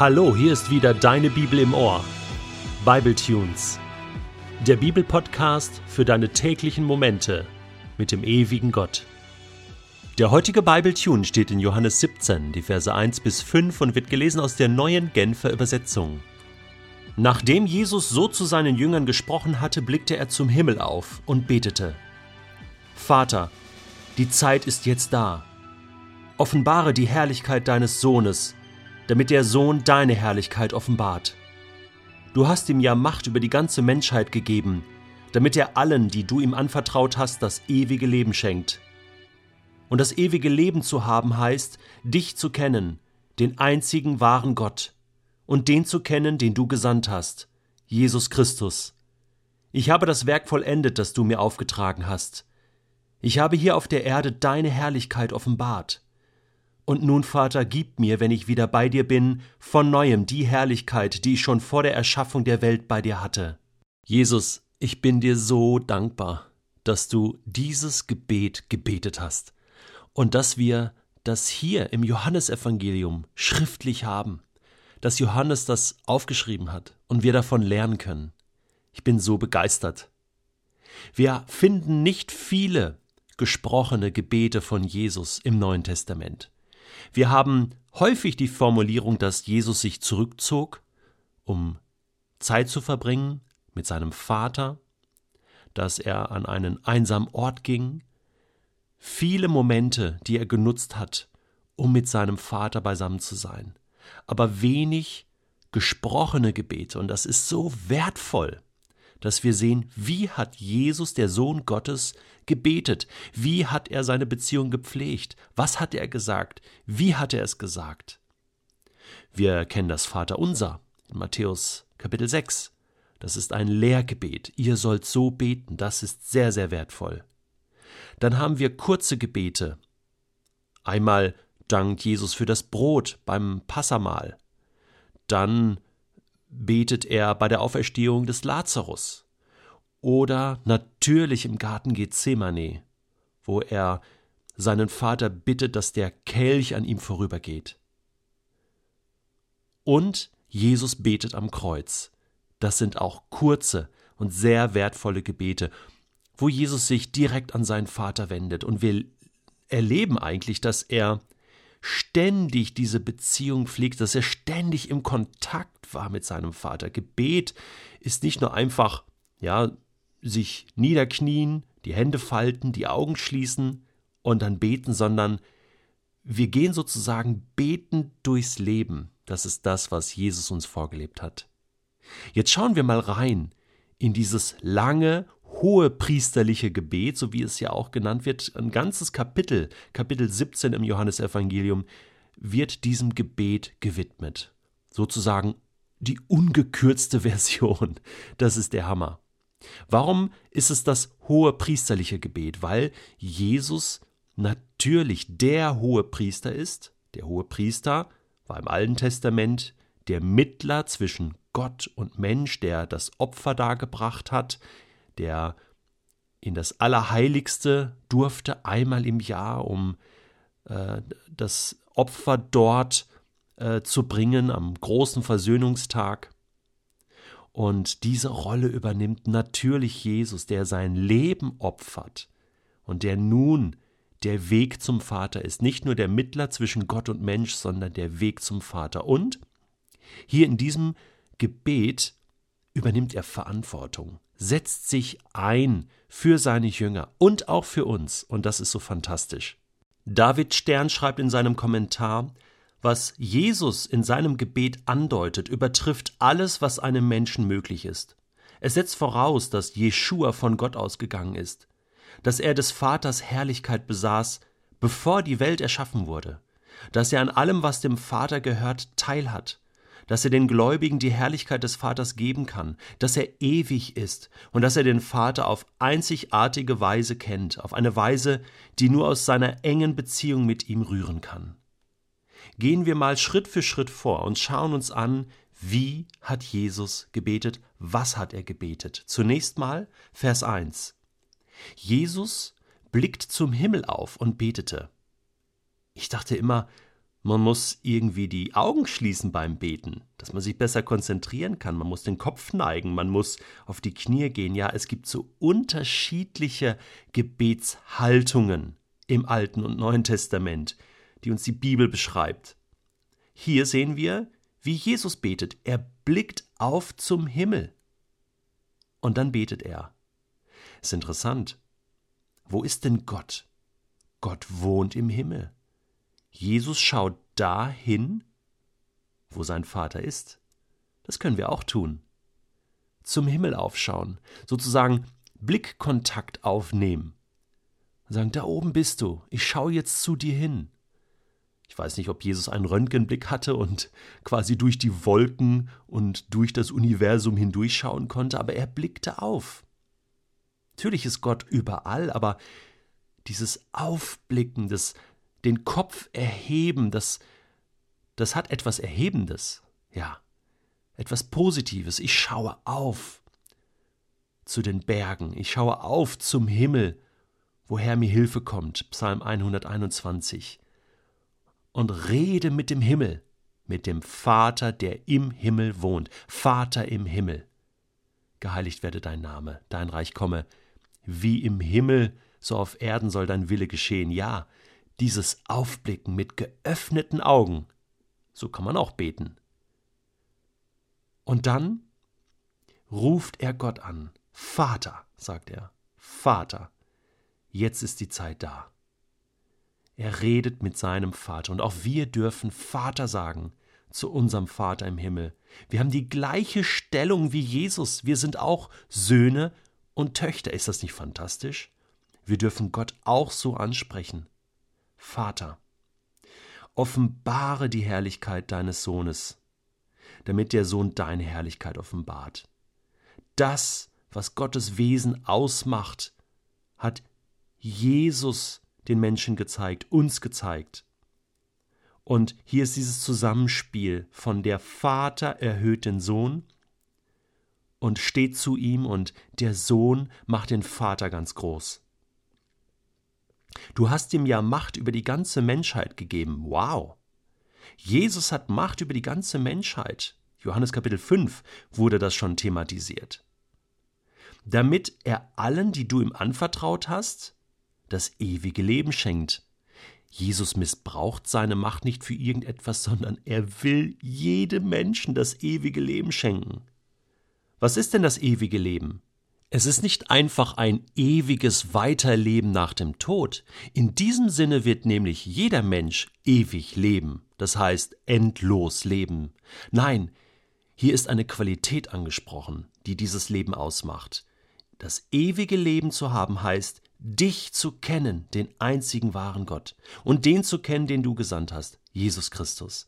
Hallo, hier ist wieder deine Bibel im Ohr. Bible Tunes. Der Bibelpodcast für deine täglichen Momente mit dem ewigen Gott. Der heutige Bible Tune steht in Johannes 17, die Verse 1 bis 5 und wird gelesen aus der neuen Genfer Übersetzung. Nachdem Jesus so zu seinen Jüngern gesprochen hatte, blickte er zum Himmel auf und betete: Vater, die Zeit ist jetzt da. Offenbare die Herrlichkeit deines Sohnes, damit der Sohn deine Herrlichkeit offenbart. Du hast ihm ja Macht über die ganze Menschheit gegeben, damit er allen, die du ihm anvertraut hast, das ewige Leben schenkt. Und das ewige Leben zu haben heißt, dich zu kennen, den einzigen wahren Gott, und den zu kennen, den du gesandt hast, Jesus Christus. Ich habe das Werk vollendet, das du mir aufgetragen hast. Ich habe hier auf der Erde deine Herrlichkeit offenbart. Und nun, Vater, gib mir, wenn ich wieder bei dir bin, von neuem die Herrlichkeit, die ich schon vor der Erschaffung der Welt bei dir hatte. Jesus, ich bin dir so dankbar, dass du dieses Gebet gebetet hast und dass wir das hier im Johannesevangelium schriftlich haben, dass Johannes das aufgeschrieben hat und wir davon lernen können. Ich bin so begeistert. Wir finden nicht viele gesprochene Gebete von Jesus im Neuen Testament. Wir haben häufig die Formulierung, dass Jesus sich zurückzog, um Zeit zu verbringen mit seinem Vater, dass er an einen einsamen Ort ging, viele Momente, die er genutzt hat, um mit seinem Vater beisammen zu sein, aber wenig gesprochene Gebete, und das ist so wertvoll dass wir sehen, wie hat Jesus, der Sohn Gottes, gebetet? Wie hat er seine Beziehung gepflegt? Was hat er gesagt? Wie hat er es gesagt? Wir kennen das Vaterunser in Matthäus Kapitel 6. Das ist ein Lehrgebet. Ihr sollt so beten. Das ist sehr, sehr wertvoll. Dann haben wir kurze Gebete. Einmal dankt Jesus für das Brot beim Passamahl. Dann betet er bei der Auferstehung des Lazarus oder natürlich im Garten Gethsemane, wo er seinen Vater bittet, dass der Kelch an ihm vorübergeht. Und Jesus betet am Kreuz. Das sind auch kurze und sehr wertvolle Gebete, wo Jesus sich direkt an seinen Vater wendet. Und wir erleben eigentlich, dass er ständig diese Beziehung pflegt, dass er ständig im Kontakt war mit seinem Vater. Gebet ist nicht nur einfach, ja, sich niederknien, die Hände falten, die Augen schließen und dann beten, sondern wir gehen sozusagen betend durchs Leben. Das ist das, was Jesus uns vorgelebt hat. Jetzt schauen wir mal rein in dieses lange, hohe priesterliche Gebet, so wie es ja auch genannt wird, ein ganzes Kapitel, Kapitel 17 im Johannesevangelium, wird diesem Gebet gewidmet. Sozusagen die ungekürzte Version. Das ist der Hammer. Warum ist es das hohe priesterliche Gebet? Weil Jesus natürlich der hohe Priester ist. Der hohe Priester war im Alten Testament der Mittler zwischen Gott und Mensch, der das Opfer dargebracht hat, der in das Allerheiligste durfte einmal im Jahr, um äh, das Opfer dort äh, zu bringen am großen Versöhnungstag. Und diese Rolle übernimmt natürlich Jesus, der sein Leben opfert und der nun der Weg zum Vater ist. Nicht nur der Mittler zwischen Gott und Mensch, sondern der Weg zum Vater. Und hier in diesem Gebet übernimmt er Verantwortung setzt sich ein für seine Jünger und auch für uns, und das ist so fantastisch. David Stern schreibt in seinem Kommentar, was Jesus in seinem Gebet andeutet, übertrifft alles, was einem Menschen möglich ist. Es setzt voraus, dass Jeschua von Gott ausgegangen ist, dass er des Vaters Herrlichkeit besaß, bevor die Welt erschaffen wurde, dass er an allem, was dem Vater gehört, teilhat, dass er den Gläubigen die Herrlichkeit des Vaters geben kann, dass er ewig ist und dass er den Vater auf einzigartige Weise kennt, auf eine Weise, die nur aus seiner engen Beziehung mit ihm rühren kann. Gehen wir mal Schritt für Schritt vor und schauen uns an, wie hat Jesus gebetet, was hat er gebetet. Zunächst mal Vers 1. Jesus blickt zum Himmel auf und betete. Ich dachte immer, Man muss irgendwie die Augen schließen beim Beten, dass man sich besser konzentrieren kann. Man muss den Kopf neigen, man muss auf die Knie gehen. Ja, es gibt so unterschiedliche Gebetshaltungen im Alten und Neuen Testament, die uns die Bibel beschreibt. Hier sehen wir, wie Jesus betet. Er blickt auf zum Himmel. Und dann betet er. Ist interessant. Wo ist denn Gott? Gott wohnt im Himmel. Jesus schaut dahin, wo sein Vater ist. Das können wir auch tun. Zum Himmel aufschauen, sozusagen Blickkontakt aufnehmen. Sagen, da oben bist du, ich schaue jetzt zu dir hin. Ich weiß nicht, ob Jesus einen Röntgenblick hatte und quasi durch die Wolken und durch das Universum hindurchschauen konnte, aber er blickte auf. Natürlich ist Gott überall, aber dieses Aufblicken, das den Kopf erheben, das, das hat etwas Erhebendes, ja, etwas Positives. Ich schaue auf zu den Bergen, ich schaue auf zum Himmel, woher mir Hilfe kommt, Psalm 121, und rede mit dem Himmel, mit dem Vater, der im Himmel wohnt, Vater im Himmel. Geheiligt werde dein Name, dein Reich komme, wie im Himmel, so auf Erden soll dein Wille geschehen. Ja, dieses Aufblicken mit geöffneten Augen. So kann man auch beten. Und dann ruft er Gott an. Vater, sagt er, Vater, jetzt ist die Zeit da. Er redet mit seinem Vater und auch wir dürfen Vater sagen zu unserem Vater im Himmel. Wir haben die gleiche Stellung wie Jesus. Wir sind auch Söhne und Töchter. Ist das nicht fantastisch? Wir dürfen Gott auch so ansprechen. Vater, offenbare die Herrlichkeit deines Sohnes, damit der Sohn deine Herrlichkeit offenbart. Das, was Gottes Wesen ausmacht, hat Jesus den Menschen gezeigt, uns gezeigt. Und hier ist dieses Zusammenspiel von der Vater erhöht den Sohn und steht zu ihm und der Sohn macht den Vater ganz groß. Du hast ihm ja Macht über die ganze Menschheit gegeben. Wow. Jesus hat Macht über die ganze Menschheit. Johannes Kapitel 5 wurde das schon thematisiert. Damit er allen, die du ihm anvertraut hast, das ewige Leben schenkt. Jesus missbraucht seine Macht nicht für irgendetwas, sondern er will jedem Menschen das ewige Leben schenken. Was ist denn das ewige Leben? Es ist nicht einfach ein ewiges Weiterleben nach dem Tod. In diesem Sinne wird nämlich jeder Mensch ewig leben, das heißt endlos leben. Nein, hier ist eine Qualität angesprochen, die dieses Leben ausmacht. Das ewige Leben zu haben heißt, dich zu kennen, den einzigen wahren Gott, und den zu kennen, den du gesandt hast, Jesus Christus.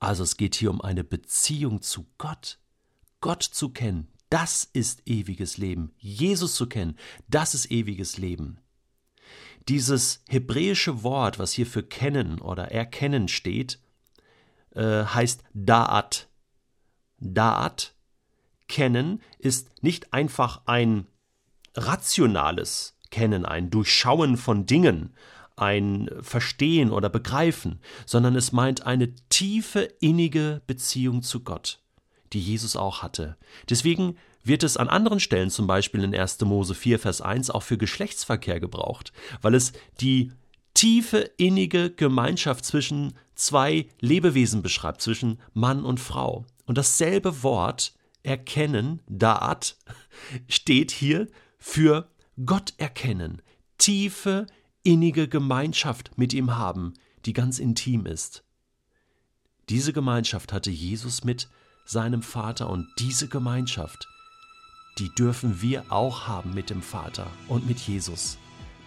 Also es geht hier um eine Beziehung zu Gott. Gott zu kennen, das ist ewiges Leben. Jesus zu kennen, das ist ewiges Leben. Dieses hebräische Wort, was hier für kennen oder erkennen steht, äh, heißt Da'at. Da'at, kennen, ist nicht einfach ein rationales Kennen, ein Durchschauen von Dingen, ein Verstehen oder Begreifen, sondern es meint eine tiefe, innige Beziehung zu Gott die Jesus auch hatte. Deswegen wird es an anderen Stellen, zum Beispiel in 1. Mose 4, Vers 1, auch für Geschlechtsverkehr gebraucht, weil es die tiefe, innige Gemeinschaft zwischen zwei Lebewesen beschreibt, zwischen Mann und Frau. Und dasselbe Wort erkennen, Da'at, steht hier für Gott erkennen, tiefe, innige Gemeinschaft mit ihm haben, die ganz intim ist. Diese Gemeinschaft hatte Jesus mit seinem Vater und diese Gemeinschaft, die dürfen wir auch haben mit dem Vater und mit Jesus.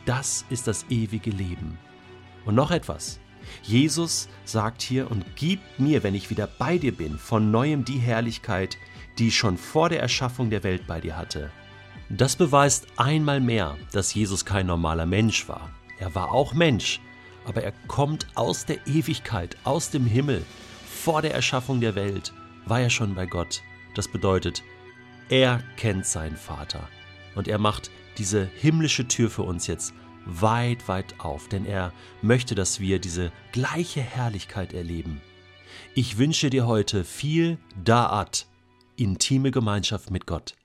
Das ist das ewige Leben. Und noch etwas. Jesus sagt hier und gibt mir, wenn ich wieder bei dir bin, von neuem die Herrlichkeit, die ich schon vor der Erschaffung der Welt bei dir hatte. Das beweist einmal mehr, dass Jesus kein normaler Mensch war. Er war auch Mensch, aber er kommt aus der Ewigkeit, aus dem Himmel, vor der Erschaffung der Welt war er schon bei Gott. Das bedeutet, er kennt seinen Vater und er macht diese himmlische Tür für uns jetzt weit, weit auf, denn er möchte, dass wir diese gleiche Herrlichkeit erleben. Ich wünsche dir heute viel Da'at, intime Gemeinschaft mit Gott.